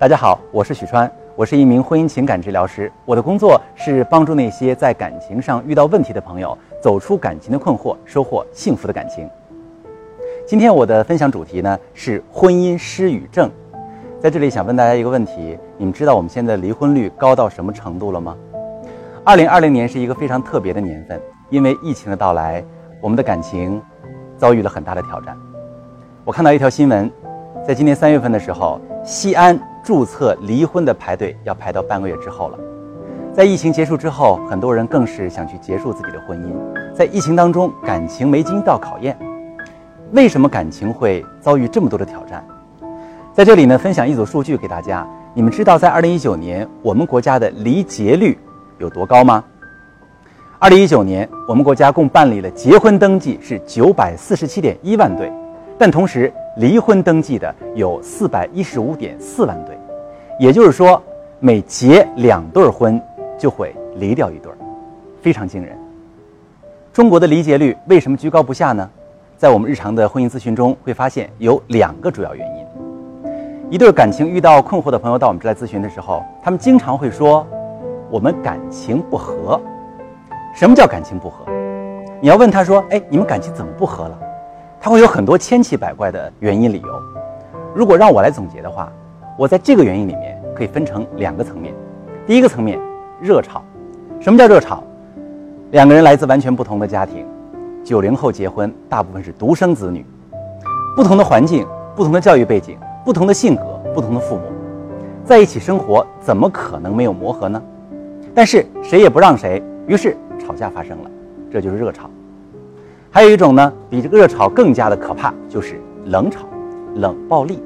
大家好，我是许川，我是一名婚姻情感治疗师。我的工作是帮助那些在感情上遇到问题的朋友走出感情的困惑，收获幸福的感情。今天我的分享主题呢是婚姻失语症。在这里想问大家一个问题：你们知道我们现在离婚率高到什么程度了吗？二零二零年是一个非常特别的年份，因为疫情的到来，我们的感情遭遇了很大的挑战。我看到一条新闻，在今年三月份的时候，西安。注册离婚的排队要排到半个月之后了。在疫情结束之后，很多人更是想去结束自己的婚姻。在疫情当中，感情没经到考验，为什么感情会遭遇这么多的挑战？在这里呢，分享一组数据给大家。你们知道，在二零一九年，我们国家的离结率有多高吗？二零一九年，我们国家共办理了结婚登记是九百四十七点一万对，但同时，离婚登记的有四百一十五点四万对，也就是说，每结两对婚就会离掉一对，非常惊人。中国的离结率为什么居高不下呢？在我们日常的婚姻咨询中，会发现有两个主要原因。一对感情遇到困惑的朋友到我们这来咨询的时候，他们经常会说：“我们感情不和。”什么叫感情不和？你要问他说：“哎，你们感情怎么不和了？”他会有很多千奇百怪的原因理由。如果让我来总结的话，我在这个原因里面可以分成两个层面。第一个层面，热吵。什么叫热吵？两个人来自完全不同的家庭，九零后结婚，大部分是独生子女，不同的环境、不同的教育背景、不同的性格、不同的父母，在一起生活怎么可能没有磨合呢？但是谁也不让谁，于是吵架发生了，这就是热吵。还有一种呢，比这个热吵更加的可怕，就是冷吵、冷暴力。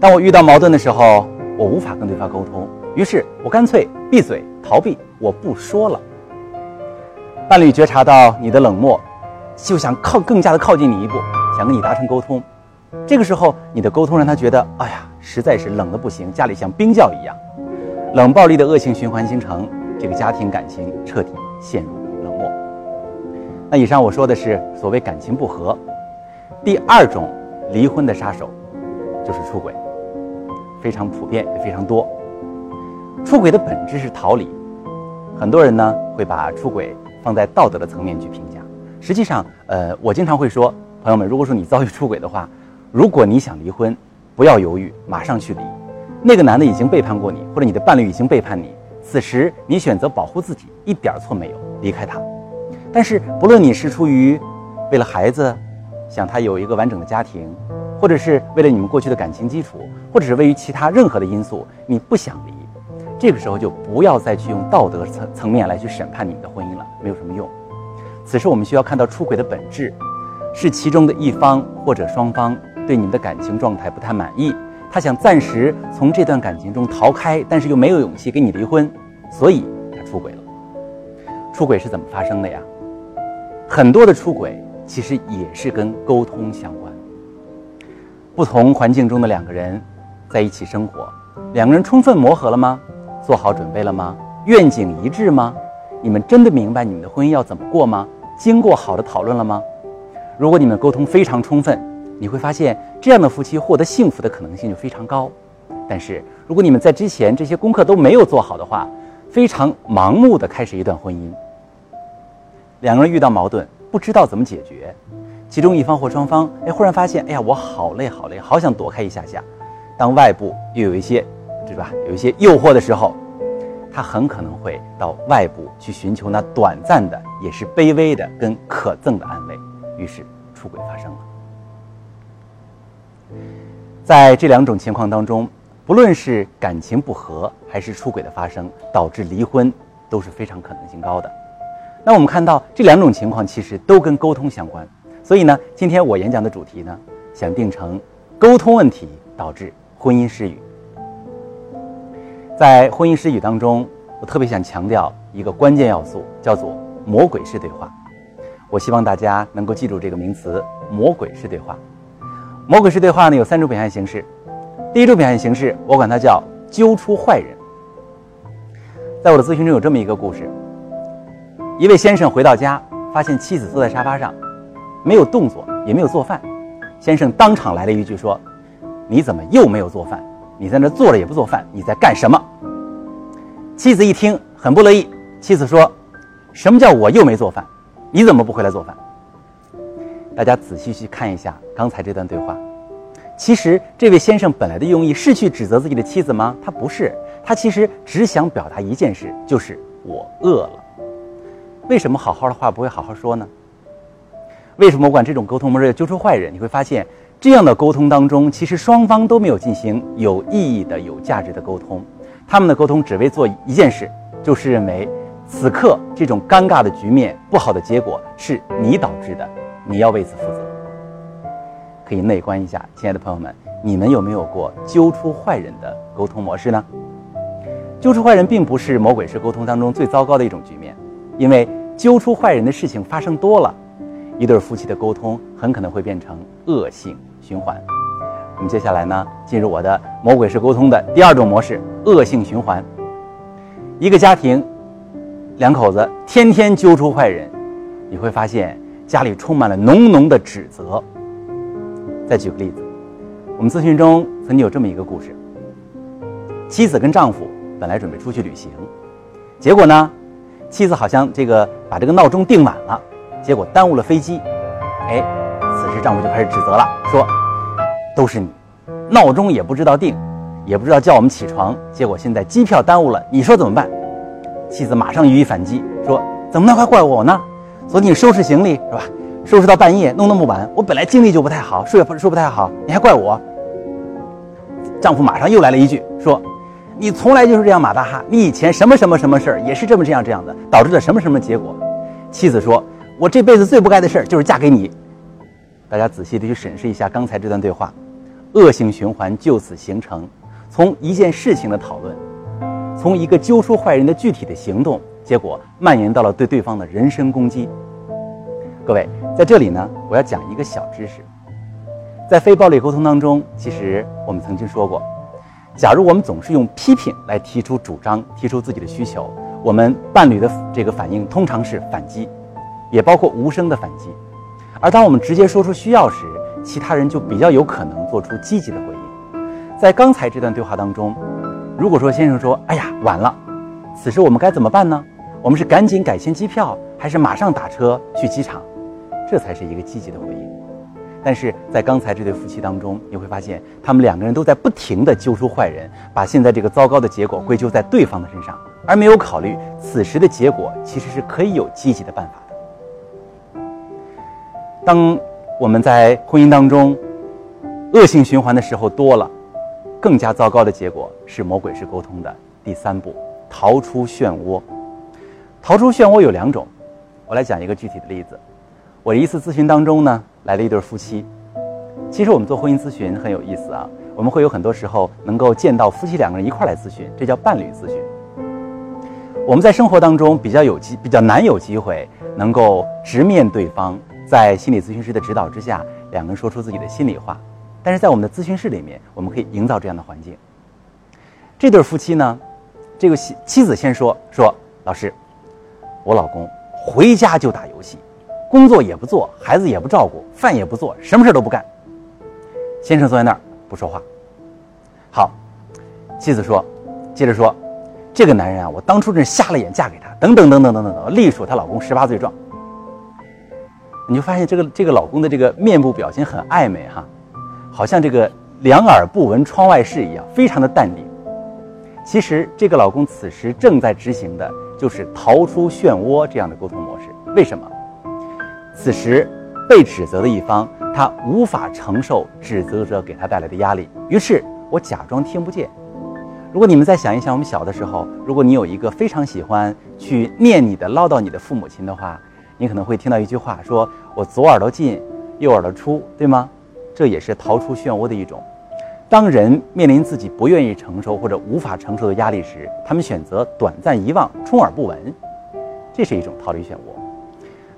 当我遇到矛盾的时候，我无法跟对方沟通，于是我干脆闭嘴逃避，我不说了。伴侣觉察到你的冷漠，就想靠更加的靠近你一步，想跟你达成沟通。这个时候，你的沟通让他觉得，哎呀，实在是冷的不行，家里像冰窖一样。冷暴力的恶性循环形成，这个家庭感情彻底陷入冷漠。那以上我说的是所谓感情不和，第二种离婚的杀手就是出轨，非常普遍也非常多。出轨的本质是逃离，很多人呢会把出轨放在道德的层面去评价。实际上，呃，我经常会说，朋友们，如果说你遭遇出轨的话，如果你想离婚，不要犹豫，马上去离。那个男的已经背叛过你，或者你的伴侣已经背叛你，此时你选择保护自己，一点错没有，离开他。但是，不论你是出于为了孩子，想他有一个完整的家庭，或者是为了你们过去的感情基础，或者是位于其他任何的因素，你不想离，这个时候就不要再去用道德层层面来去审判你们的婚姻了，没有什么用。此时我们需要看到出轨的本质，是其中的一方或者双方对你们的感情状态不太满意，他想暂时从这段感情中逃开，但是又没有勇气跟你离婚，所以他出轨了。出轨是怎么发生的呀？很多的出轨其实也是跟沟通相关。不同环境中的两个人在一起生活，两个人充分磨合了吗？做好准备了吗？愿景一致吗？你们真的明白你们的婚姻要怎么过吗？经过好的讨论了吗？如果你们沟通非常充分，你会发现这样的夫妻获得幸福的可能性就非常高。但是如果你们在之前这些功课都没有做好的话，非常盲目的开始一段婚姻。两个人遇到矛盾，不知道怎么解决，其中一方或双方，哎，忽然发现，哎呀，我好累，好累，好想躲开一下下。当外部又有一些，对吧？有一些诱惑的时候，他很可能会到外部去寻求那短暂的，也是卑微的跟可憎的安慰，于是出轨发生了。在这两种情况当中，不论是感情不和，还是出轨的发生，导致离婚，都是非常可能性高的。那我们看到这两种情况其实都跟沟通相关，所以呢，今天我演讲的主题呢，想定成沟通问题导致婚姻失语。在婚姻失语当中，我特别想强调一个关键要素，叫做魔鬼式对话。我希望大家能够记住这个名词——魔鬼式对话。魔鬼式对话呢，有三种表现形式。第一种表现形式，我管它叫揪出坏人。在我的咨询中有这么一个故事。一位先生回到家，发现妻子坐在沙发上，没有动作，也没有做饭。先生当场来了一句说：“你怎么又没有做饭？你在那坐着也不做饭，你在干什么？”妻子一听很不乐意，妻子说：“什么叫我又没做饭？你怎么不回来做饭？”大家仔细去看一下刚才这段对话。其实这位先生本来的用意是去指责自己的妻子吗？他不是，他其实只想表达一件事，就是我饿了。为什么好好的话不会好好说呢？为什么我管这种沟通模式叫揪出坏人？你会发现，这样的沟通当中，其实双方都没有进行有意义的、有价值的沟通。他们的沟通只为做一件事，就是认为此刻这种尴尬的局面、不好的结果是你导致的，你要为此负责。可以内观一下，亲爱的朋友们，你们有没有过揪出坏人的沟通模式呢？揪出坏人并不是魔鬼式沟通当中最糟糕的一种局面，因为揪出坏人的事情发生多了，一对夫妻的沟通很可能会变成恶性循环。我们接下来呢，进入我的魔鬼式沟通的第二种模式——恶性循环。一个家庭，两口子天天揪出坏人，你会发现家里充满了浓浓的指责。再举个例子，我们咨询中曾经有这么一个故事：妻子跟丈夫本来准备出去旅行，结果呢，妻子好像这个把这个闹钟定晚了，结果耽误了飞机。哎，此时丈夫就开始指责了，说：“都是你，闹钟也不知道定，也不知道叫我们起床，结果现在机票耽误了，你说怎么办？”妻子马上予以反击，说：“怎么能还怪我呢？昨天你收拾行李是吧？”收拾到半夜，弄那么晚，我本来精力就不太好，睡也不睡不太好，你还怪我？丈夫马上又来了一句，说：“你从来就是这样马大哈，你以前什么什么什么事儿也是这么这样这样的，导致了什么什么结果？”妻子说：“我这辈子最不该的事儿就是嫁给你。”大家仔细的去审视一下刚才这段对话，恶性循环就此形成。从一件事情的讨论，从一个揪出坏人的具体的行动，结果蔓延到了对对方的人身攻击。各位，在这里呢，我要讲一个小知识。在非暴力沟通当中，其实我们曾经说过，假如我们总是用批评来提出主张、提出自己的需求，我们伴侣的这个反应通常是反击，也包括无声的反击。而当我们直接说出需要时，其他人就比较有可能做出积极的回应。在刚才这段对话当中，如果说先生说：“哎呀，晚了。”此时我们该怎么办呢？我们是赶紧改签机票，还是马上打车去机场？这才是一个积极的回应，但是在刚才这对夫妻当中，你会发现他们两个人都在不停地揪出坏人，把现在这个糟糕的结果归咎在对方的身上，而没有考虑此时的结果其实是可以有积极的办法。当我们在婚姻当中恶性循环的时候多了，更加糟糕的结果是魔鬼式沟通的第三步：逃出漩涡。逃出漩涡有两种，我来讲一个具体的例子。我一次咨询当中呢，来了一对夫妻。其实我们做婚姻咨询很有意思啊，我们会有很多时候能够见到夫妻两个人一块来咨询，这叫伴侣咨询。我们在生活当中比较有机，比较难有机会能够直面对方，在心理咨询师的指导之下，两个人说出自己的心里话。但是在我们的咨询室里面，我们可以营造这样的环境。这对夫妻呢，这个妻妻子先说说，老师，我老公回家就打游戏。工作也不做，孩子也不照顾，饭也不做，什么事都不干。先生坐在那儿不说话。好，妻子说，接着说，这个男人啊，我当初真是瞎了眼嫁给他，等等等等等等等，隶属她老公十八罪状。你就发现这个这个老公的这个面部表情很暧昧哈，好像这个两耳不闻窗外事一样，非常的淡定。其实这个老公此时正在执行的就是逃出漩涡这样的沟通模式。为什么？此时，被指责的一方他无法承受指责者给他带来的压力，于是我假装听不见。如果你们再想一想，我们小的时候，如果你有一个非常喜欢去念你的、唠叨你的父母亲的话，你可能会听到一句话：说我左耳朵进，右耳朵出，对吗？这也是逃出漩涡的一种。当人面临自己不愿意承受或者无法承受的压力时，他们选择短暂遗忘、充耳不闻，这是一种逃离漩涡。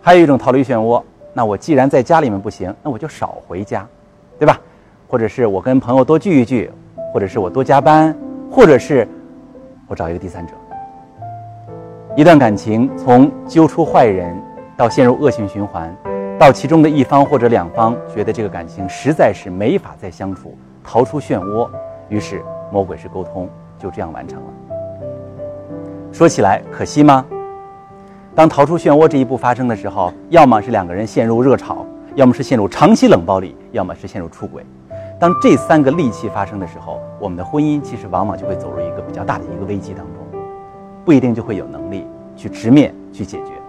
还有一种逃离漩涡，那我既然在家里面不行，那我就少回家，对吧？或者是我跟朋友多聚一聚，或者是我多加班，或者是我找一个第三者。一段感情从揪出坏人到陷入恶性循环，到其中的一方或者两方觉得这个感情实在是没法再相处，逃出漩涡，于是魔鬼式沟通就这样完成了。说起来可惜吗？当逃出漩涡这一步发生的时候，要么是两个人陷入热潮，要么是陷入长期冷暴力，要么是陷入出轨。当这三个利器发生的时候，我们的婚姻其实往往就会走入一个比较大的一个危机当中，不一定就会有能力去直面去解决。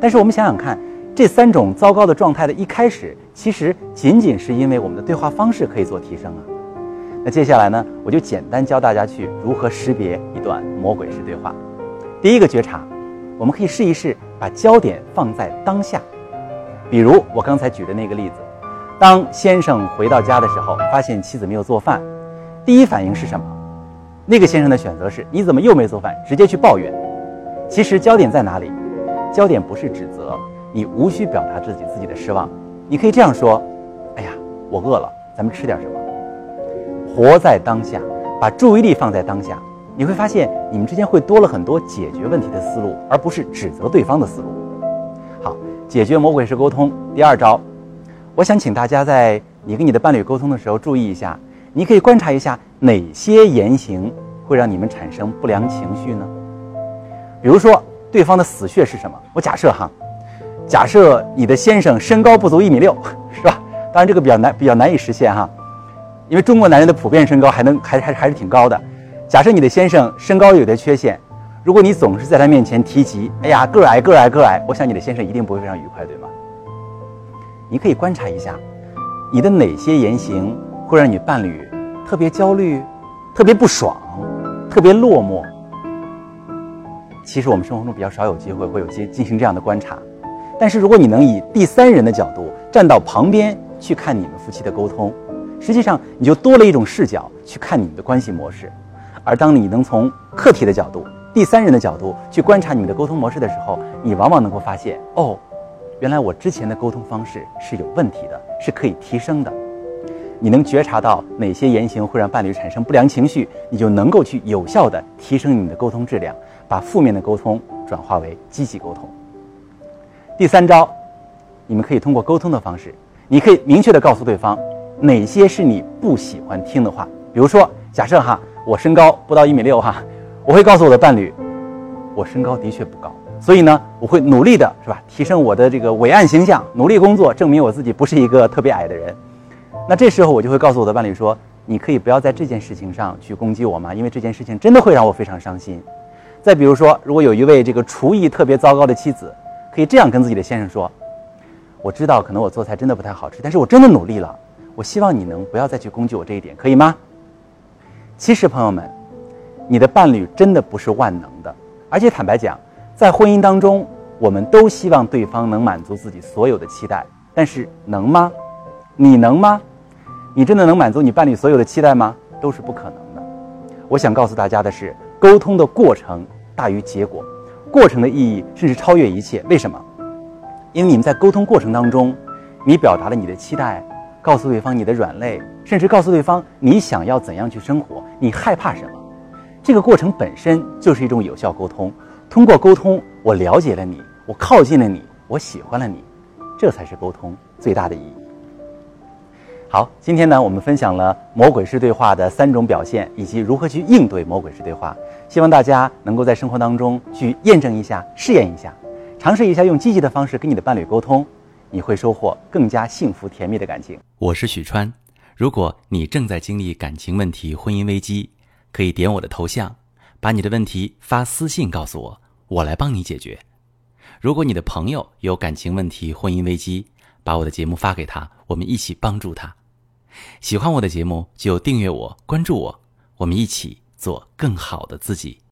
但是我们想想看，这三种糟糕的状态的一开始，其实仅仅是因为我们的对话方式可以做提升啊。那接下来呢，我就简单教大家去如何识别一段魔鬼式对话。第一个觉察，我们可以试一试把焦点放在当下。比如我刚才举的那个例子，当先生回到家的时候，发现妻子没有做饭，第一反应是什么？那个先生的选择是：你怎么又没做饭？直接去抱怨。其实焦点在哪里？焦点不是指责，你无需表达自己自己的失望。你可以这样说：哎呀，我饿了，咱们吃点什么？活在当下，把注意力放在当下，你会发现你们之间会多了很多解决问题的思路，而不是指责对方的思路。好，解决魔鬼式沟通第二招，我想请大家在你跟你的伴侣沟通的时候注意一下，你可以观察一下哪些言行会让你们产生不良情绪呢？比如说对方的死穴是什么？我假设哈，假设你的先生身高不足一米六，是吧？当然这个比较难，比较难以实现哈。因为中国男人的普遍身高还能还还还是挺高的。假设你的先生身高有点缺陷，如果你总是在他面前提及“哎呀，个矮个矮个矮”，我想你的先生一定不会非常愉快，对吗？你可以观察一下，你的哪些言行会让你伴侣特别焦虑、特别不爽、特别落寞？其实我们生活中比较少有机会会有进进行这样的观察，但是如果你能以第三人的角度站到旁边去看你们夫妻的沟通。实际上，你就多了一种视角去看你们的关系模式，而当你能从客体的角度、第三人的角度去观察你们的沟通模式的时候，你往往能够发现，哦，原来我之前的沟通方式是有问题的，是可以提升的。你能觉察到哪些言行会让伴侣产生不良情绪，你就能够去有效的提升你的沟通质量，把负面的沟通转化为积极沟通。第三招，你们可以通过沟通的方式，你可以明确的告诉对方。哪些是你不喜欢听的话？比如说，假设哈，我身高不到一米六哈，我会告诉我的伴侣，我身高的确不高，所以呢，我会努力的是吧，提升我的这个伟岸形象，努力工作，证明我自己不是一个特别矮的人。那这时候我就会告诉我的伴侣说，你可以不要在这件事情上去攻击我吗？因为这件事情真的会让我非常伤心。再比如说，如果有一位这个厨艺特别糟糕的妻子，可以这样跟自己的先生说，我知道可能我做菜真的不太好吃，但是我真的努力了。我希望你能不要再去攻击我这一点，可以吗？其实，朋友们，你的伴侣真的不是万能的，而且坦白讲，在婚姻当中，我们都希望对方能满足自己所有的期待，但是能吗？你能吗？你真的能满足你伴侣所有的期待吗？都是不可能的。我想告诉大家的是，沟通的过程大于结果，过程的意义甚至超越一切。为什么？因为你们在沟通过程当中，你表达了你的期待。告诉对方你的软肋，甚至告诉对方你想要怎样去生活，你害怕什么，这个过程本身就是一种有效沟通。通过沟通，我了解了你，我靠近了你，我喜欢了你，这才是沟通最大的意义。好，今天呢，我们分享了魔鬼式对话的三种表现，以及如何去应对魔鬼式对话。希望大家能够在生活当中去验证一下、试验一下，尝试一下用积极的方式跟你的伴侣沟通。你会收获更加幸福甜蜜的感情。我是许川，如果你正在经历感情问题、婚姻危机，可以点我的头像，把你的问题发私信告诉我，我来帮你解决。如果你的朋友有感情问题、婚姻危机，把我的节目发给他，我们一起帮助他。喜欢我的节目就订阅我、关注我，我们一起做更好的自己。